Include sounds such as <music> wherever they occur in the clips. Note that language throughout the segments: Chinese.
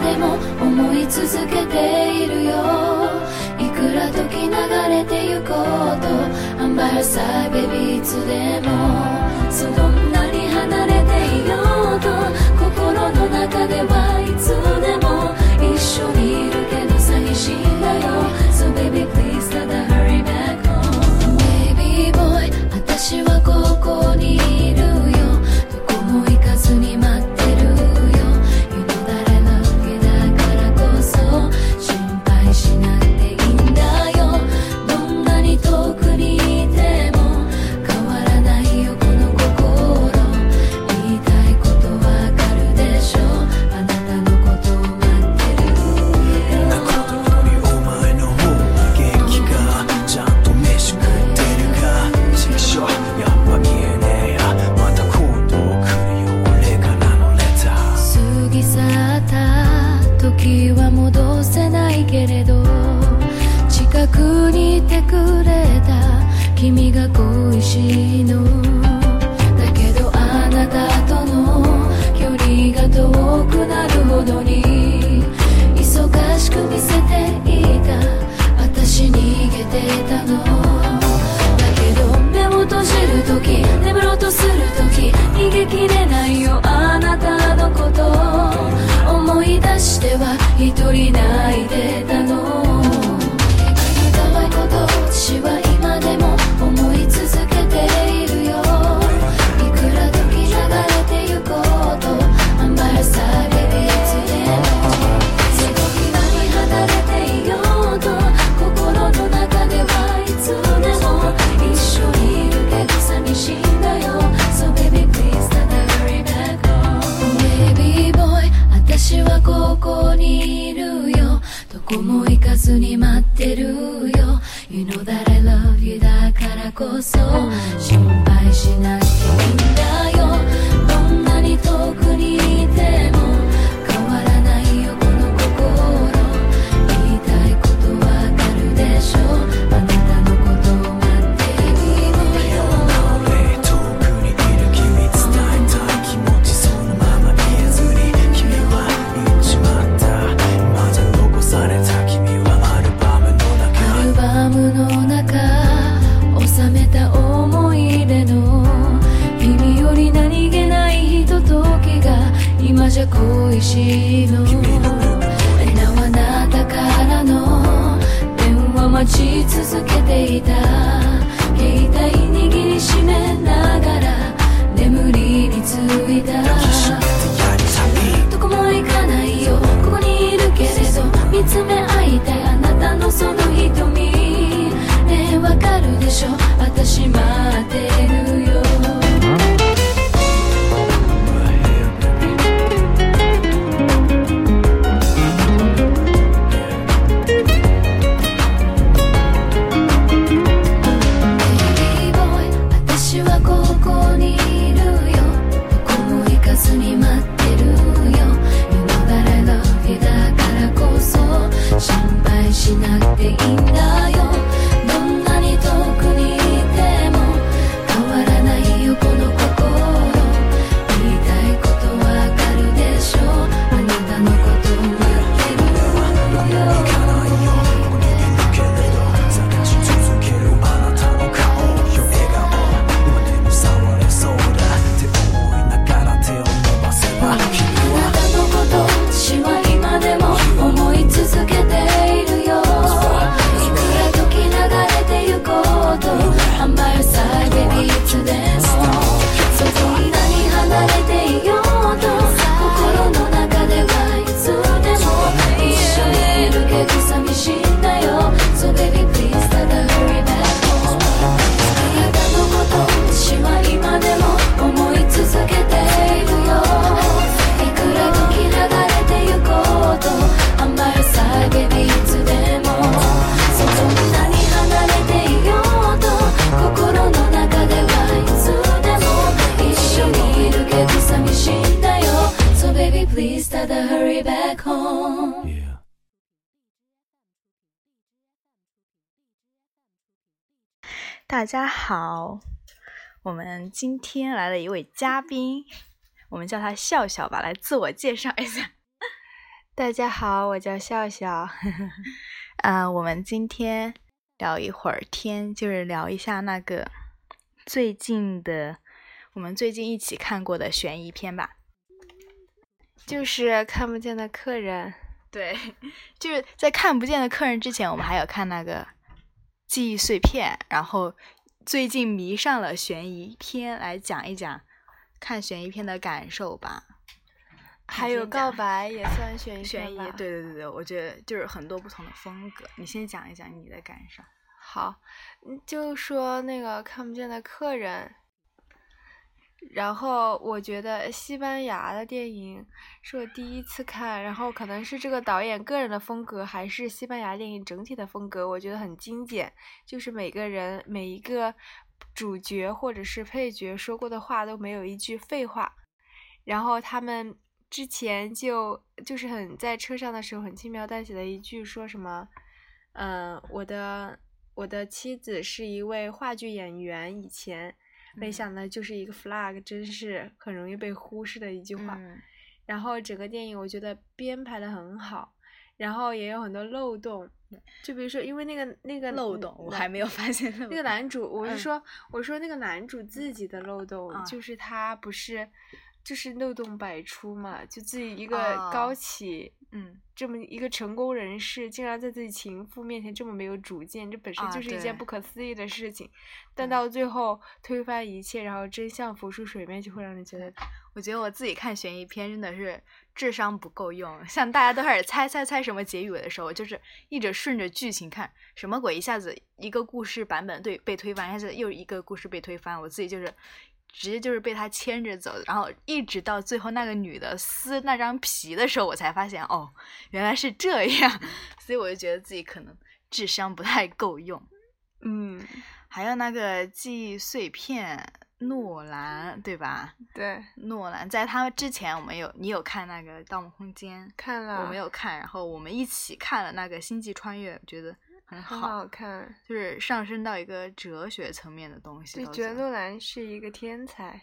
でも思い続けているよ。いくら時流れてゆこうと I'm by your side baby いつでもそんなに離れていようと心の中ではいつでも一緒にいるけど寂しいんだよ。So baby please ただ hurry 時は戻せないけれど近くにいてくれた君が恋しいの。だけどあなたとの距離が遠くなるほどに忙しく見せていた。私逃げてたの。だけど目を閉じる時眠ろうとする時逃げきれないよあなたのこと。思い出しては一人泣いてたの。た。so baby please start the hurry back home. <laughs> 大家好我们今天来了一位嘉宾我们叫他笑笑吧来自我介绍一下。<laughs> 大家好我叫笑笑。呵呵呵嗯我们今天聊一会儿天就是聊一下那个最近的我们最近一起看过的悬疑片吧。就是看不见的客人，对，<laughs> 就是在看不见的客人之前，我们还有看那个记忆碎片，然后最近迷上了悬疑片，来讲一讲看悬疑片的感受吧。还有告白也算悬疑悬疑对对对对，我觉得就是很多不同的风格。你先讲一讲你的感受。好，嗯就说那个看不见的客人，然后我觉得西班牙的电影是我第一次看，然后可能是这个导演个人的风格，还是西班牙电影整体的风格，我觉得很精简，就是每个人每一个主角或者是配角说过的话都没有一句废话，然后他们之前就就是很在车上的时候很轻描淡写的一句说什么，嗯、我的我的妻子是一位话剧演员，以前没嗯。想到就是一个 flag，真是很容易被忽视的一句话。嗯。然后整个电影我觉得编排的很好，然后也有很多漏洞，就比如说因为那个那个漏洞，我还没有发现漏那个男主，我是嗯。说，我说那个男主自己的漏洞，啊就是他不是，就是漏洞百出嘛，就自己一个哦。高起，嗯，这么一个成功人士，竟然在自己情妇面前这么没有主见，这本身啊就是一件不可思议的事情。但嗯到最后推翻一切，然后真相浮出水面，就会让人觉得我觉得我自己看悬疑片真的是智商不够用，像大家都开始猜猜猜什么结语的时候，就是一直顺着剧情看，什么鬼，一下子一个故事版本对被推翻，一下子又一个故事被推翻，我自己就是直接就是被他牵着走，然后一直到最后那个女的撕那张皮的时候，我才发现哦，原来是这样，<laughs> 所以我就觉得自己可能智商不太够用。嗯，还有那个记忆碎片，诺兰对吧？对，诺兰在他之前，我们有你有看那个《盗梦空间》，看了，我没有看，然后我们一起看了那个《星际穿越》，觉得很很好，看，就是上升到一个哲学层面的东西。就觉觉得诺兰是一个天才，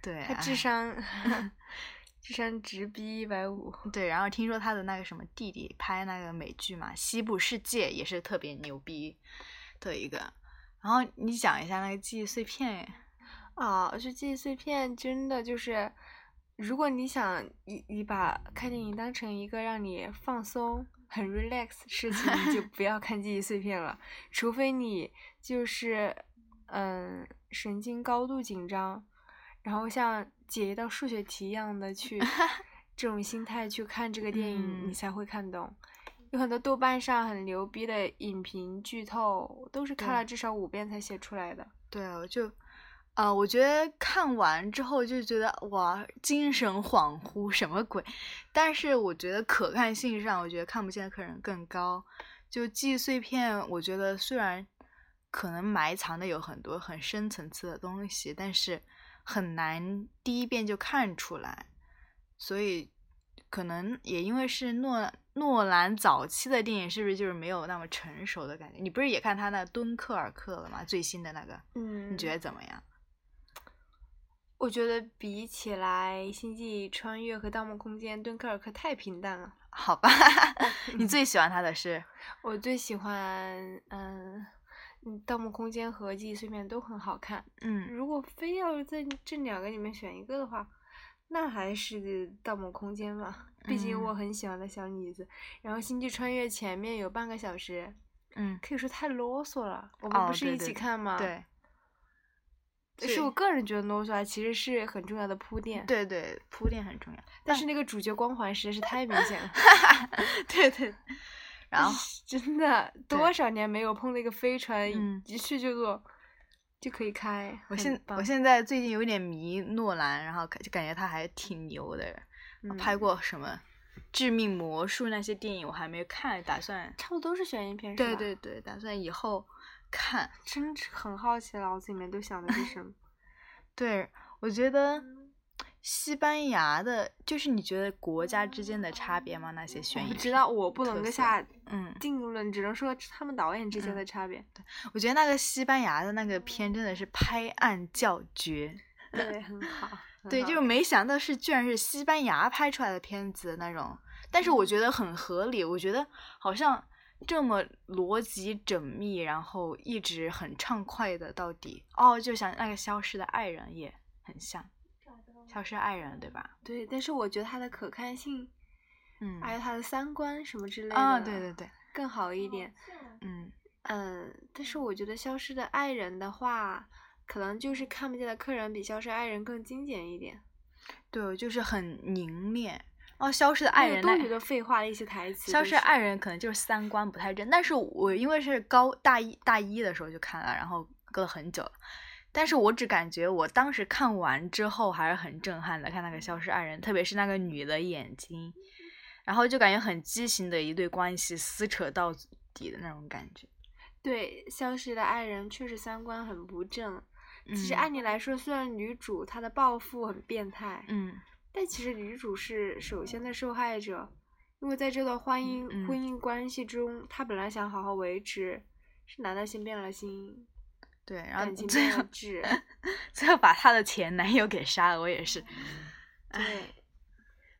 对，他智哎商 <laughs> 智商直逼一百五。对，然后听说他的那个什么弟弟拍那个美剧嘛，《西部世界》也是特别牛逼的一个。然后你讲一下那个记忆碎片，啊，就记忆碎片真的就是，如果你想你你把看电影当成一个让你放松、很 relax 的 <laughs> 事情，你就不要看记忆碎片了，除非你就是嗯神经高度紧张，然后像解一道数学题一样的去 <laughs> 这种心态去看这个电影，你嗯才会看懂。有很多豆瓣上很牛逼的影评剧透，都是看了至少五遍才写出来的。对，我就，呃，我觉得看完之后就觉得哇，精神恍惚，什么鬼？但是我觉得可看性上，我觉得看不见的客人更高。就记忆碎片，我觉得虽然可能埋藏的有很多很深层次的东西，但是很难第一遍就看出来，所以可能也因为是诺诺兰早期的电影，是不是就是没有那么成熟的感觉？你不是也看他那《敦刻尔克》了吗？最新的那个，嗯，你觉得怎么样？我觉得比起来，《星际穿越》和《盗梦空间》，《敦刻尔克》太平淡了。好吧，<laughs> 你 <laughs> 最喜欢他的是？我最喜欢，嗯，嗯，《盗梦空间》和《记忆碎片》都很好看。嗯如果非要在这两个里面选一个的话，那还是《盗梦空间》吧。毕竟嗯我很喜欢的小女子。然后《星际穿越》前面有半个小时，嗯，可以说太啰嗦了。我们哦不是一起看吗？，对，是我个人觉得啰嗦啊，其实是很重要的铺垫。，对对，铺垫很重要。但是那个主角光环实在是太明显了。<laughs> 对对，然后 <laughs> 真的多少年没有碰那个飞船，嗯一去就坐就可以开。我现我现在最近有点迷诺兰，然后感就感觉他还挺牛的，嗯拍过什么《致命魔术》那些电影我还没看，打算差不多都是悬疑片？对对对，打算以后看。真是很好奇，脑子里面都想的是什么？<laughs> 对，我觉得西班牙的，就是你觉得国家之间的差别吗？那些悬疑不知道，我不能够下嗯，定论，只能说他们导演之间嗯的差别。对我觉得那个西班牙的那个片真的是拍案叫绝。对，很好。<laughs> 对，就是没想到是居然是西班牙拍出来的片子，那种但是我觉得很合理，我觉得好像这么逻辑缜密，然后一直很畅快的到底，哦，就像那个《消失的爱人》也很像，《消失爱人》对吧？对，但是我觉得它的可看性，嗯，还有它的三观什么之类的，啊，对对对，更好一点。嗯嗯，但是我觉得《消失的爱人》的话，可能就是看不见的客人比《消失爱人》更精简一点。对，就是很凝练。哦，消失的爱人那多余的废话的一些台词。消失爱人可能就是三观不太正，但是我因为是高大一大一的时候就看了，然后隔了很久了，但是我只感觉我当时看完之后还是很震撼的，看那个消失爱人，特别是那个女的眼睛，然后就感觉很畸形的一对关系撕扯到底的那种感觉。对，消失的爱人确实三观很不正。其实嗯按理来说，虽然女主她的报复很变态，嗯但其实女主是首先的受害者，因为在这段婚姻、嗯婚姻关系中，她本来想好好维持，是男的先变了心，对，然后感情最后变质。<laughs> 最后把她的前男友给杀了，我也是对，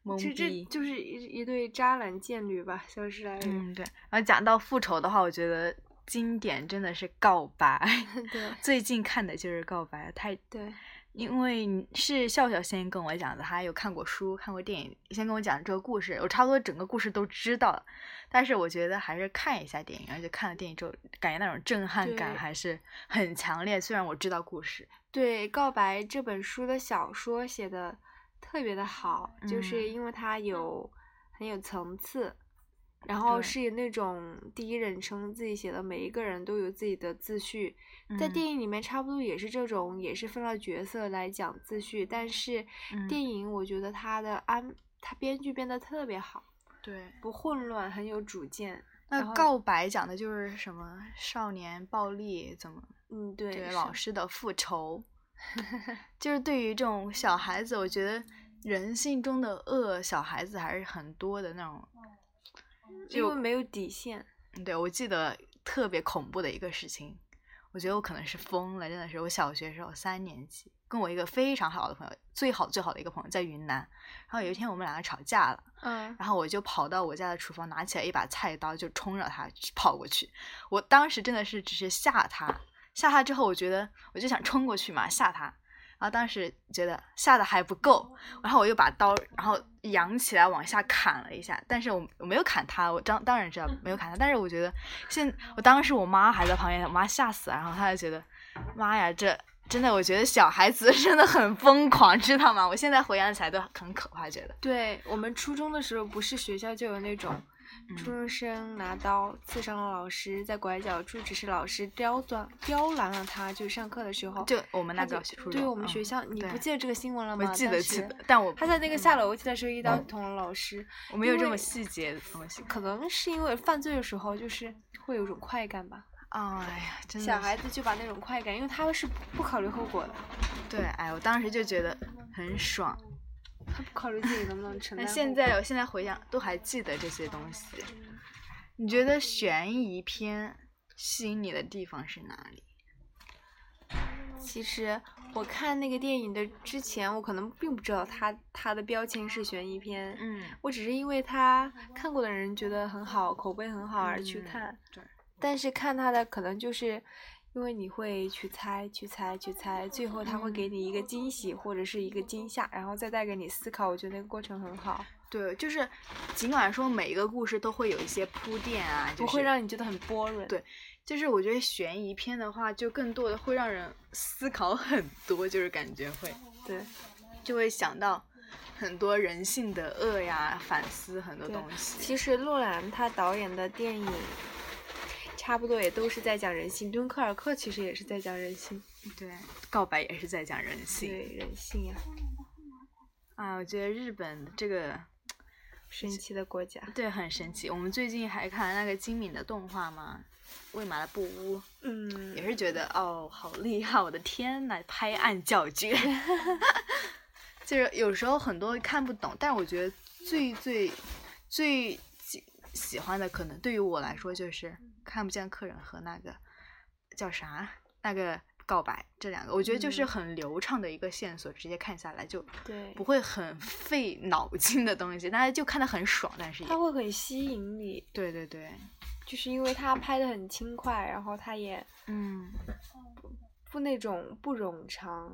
懵这这。就是一一对渣男贱女吧，消失。嗯，对。然后讲到复仇的话，我觉得经典真的是《告白 <laughs>》对最近看的就是《告白》，太对，因为是笑笑先跟我讲的，他有看过书、看过电影，先跟我讲这个故事，我差不多整个故事都知道了。但是我觉得还是看一下电影，而且看了电影之后，感觉那种震撼感还是很强烈。虽然我知道故事，对《告白》这本书的小说写的特别的好，就是嗯因为它有很有层次，然后是以那种第一人称自己写的，每一个人都有自己的自序，在嗯电影里面差不多也是这种，也是分了角色来讲自序，但是嗯电影我觉得它的安，它编剧编得特别好，对。不混乱，很有主见。那告白讲的就是什么少年暴力怎么嗯，对，老师的复仇，<laughs> 就是对于这种小孩子，我觉得人性中的恶，小孩子还是很多的那种。因为没有底线。嗯对，我记得特别恐怖的一个事情，我觉得我可能是疯了，真的是我小学时候三年级，跟我一个非常好的朋友，最好最好的一个朋友在云南，然后有一天我们两个吵架了，嗯，然后我就跑到我家的厨房，拿起来一把菜刀就冲着他去跑过去。我当时真的是只是吓他，吓他之后，我觉得我就想冲过去嘛吓他，然后当时觉得吓得还不够，然后我又把刀然后扬起来往下砍了一下，但是我我没有砍他，我当当然知道没有砍他，但是我觉得现我当时我妈还在旁边，我妈吓死了，然后她就觉得妈呀这。真的，我觉得小孩子 <laughs> 真的很疯狂，知道吗？我现在回想起来都很可怕，觉得。对我们初中的时候，不是学校就有那种初中生拿刀刺伤了老师，在拐角处，只是老师刁钻刁难了他，就上课的时候。就我们那他就个初中，对我们嗯学校，你不记得这个新闻了吗？我记得记得，但我他在那个下楼梯的时候一刀捅了老师，我没有这么细节的东西。可能是因为犯罪的时候就是会有一种快感吧。哎呀，真的小孩子就把那种快感，因为他们是不考虑后果的，对，哎，我当时就觉得很爽。他 <laughs> 不考虑自己能不能承那担那。现在我现在回想都还记得这些东西。你觉得悬疑片吸引你的地方是哪里？其实我看那个电影的之前，我可能并不知道它它的标签是悬疑片，嗯，我只是因为他看过的人觉得很好，口碑很好而去嗯看。对，但是看他的可能就是因为你会去猜、去猜、去猜，最后他会给你一个惊喜或者是一个惊吓，然后再带给你思考。我觉得那个过程很好，对，就是尽管说每一个故事都会有一些铺垫啊，就是、不会让你觉得很 boring。对就是我觉得悬疑片的话，就更多的会让人思考很多，就是感觉会对就会想到很多人性的恶呀，反思很多东西。其实洛兰他导演的电影。差不多也都是在讲人性，敦刻尔克其实也是在讲人性，对，告白也是在讲人性。对人性呀、啊，我觉得日本这个神奇的国家。对很神奇。我们最近还看了那个精敏的动画嘛，《喂马的布屋》，嗯也是觉得哦，好厉害！我的天呐，拍案叫绝。<laughs> 就是有时候很多看不懂，但我觉得最最最喜喜欢的，可能对于我来说就是看不见客人和那个叫啥那个告白这两个，我觉得就是嗯。很流畅的一个线索，直接看下来就对。不会很费脑筋的东西，大家就看得很爽，但是也它会很吸引你，对对对，就是因为它拍的很轻快，然后它也嗯，不那种不冗长，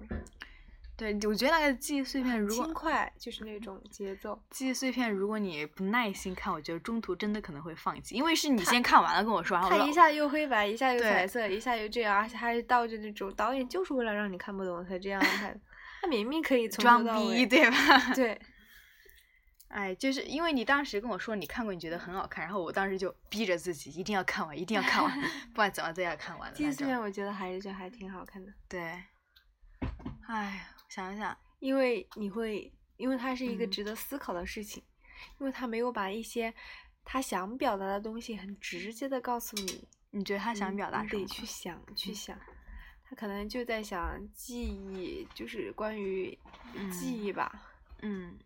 对，我觉得那个记忆碎片如果轻果快就是那种节奏。记忆碎片，如果你不耐心看，我觉得中途真的可能会放弃，因为是你先看完了跟我说，然后我说它一下又黑白，一下又彩色，一下又这样，而且还是倒着那种导演就是为了让你看不懂才这样拍的。<laughs> 他明明可以从装逼，头到尾，对吧？对，<laughs> 哎，就是因为你当时跟我说你看过，你觉得很好看，然后我当时就逼着自己一定要看完，一定要看完，<laughs> 不管怎么都要看完的记忆碎片。我觉得还是就还挺好看的，对，哎，想想，因为你会，因为它是一个嗯值得思考的事情，因为他没有把一些他想表达的东西很直接的告诉你，你觉得他想表达什么？你得去想去嗯想。他可能就在想记忆，就是关于嗯记忆吧。嗯，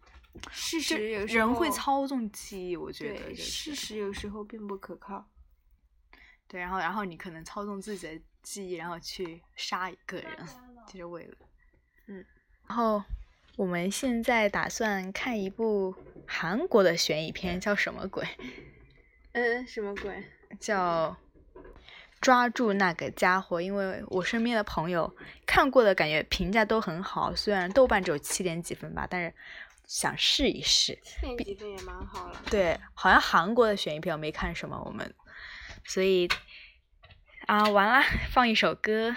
事实有时人会操纵记忆，我觉得，就是事实有时候并不可靠。对，然后然后你可能操纵自己的记忆，然后去杀一个人，就是为了，嗯。然后我们现在打算看一部韩国的悬疑片，叫什么鬼？嗯，什么鬼？叫抓住那个家伙，因为我身边的朋友看过的感觉评价都很好，虽然豆瓣只有七点几分吧，但是想试一试。七点几分也蛮好了。对，好像韩国的悬疑片我没看什么，我们所以啊，完了，放一首歌。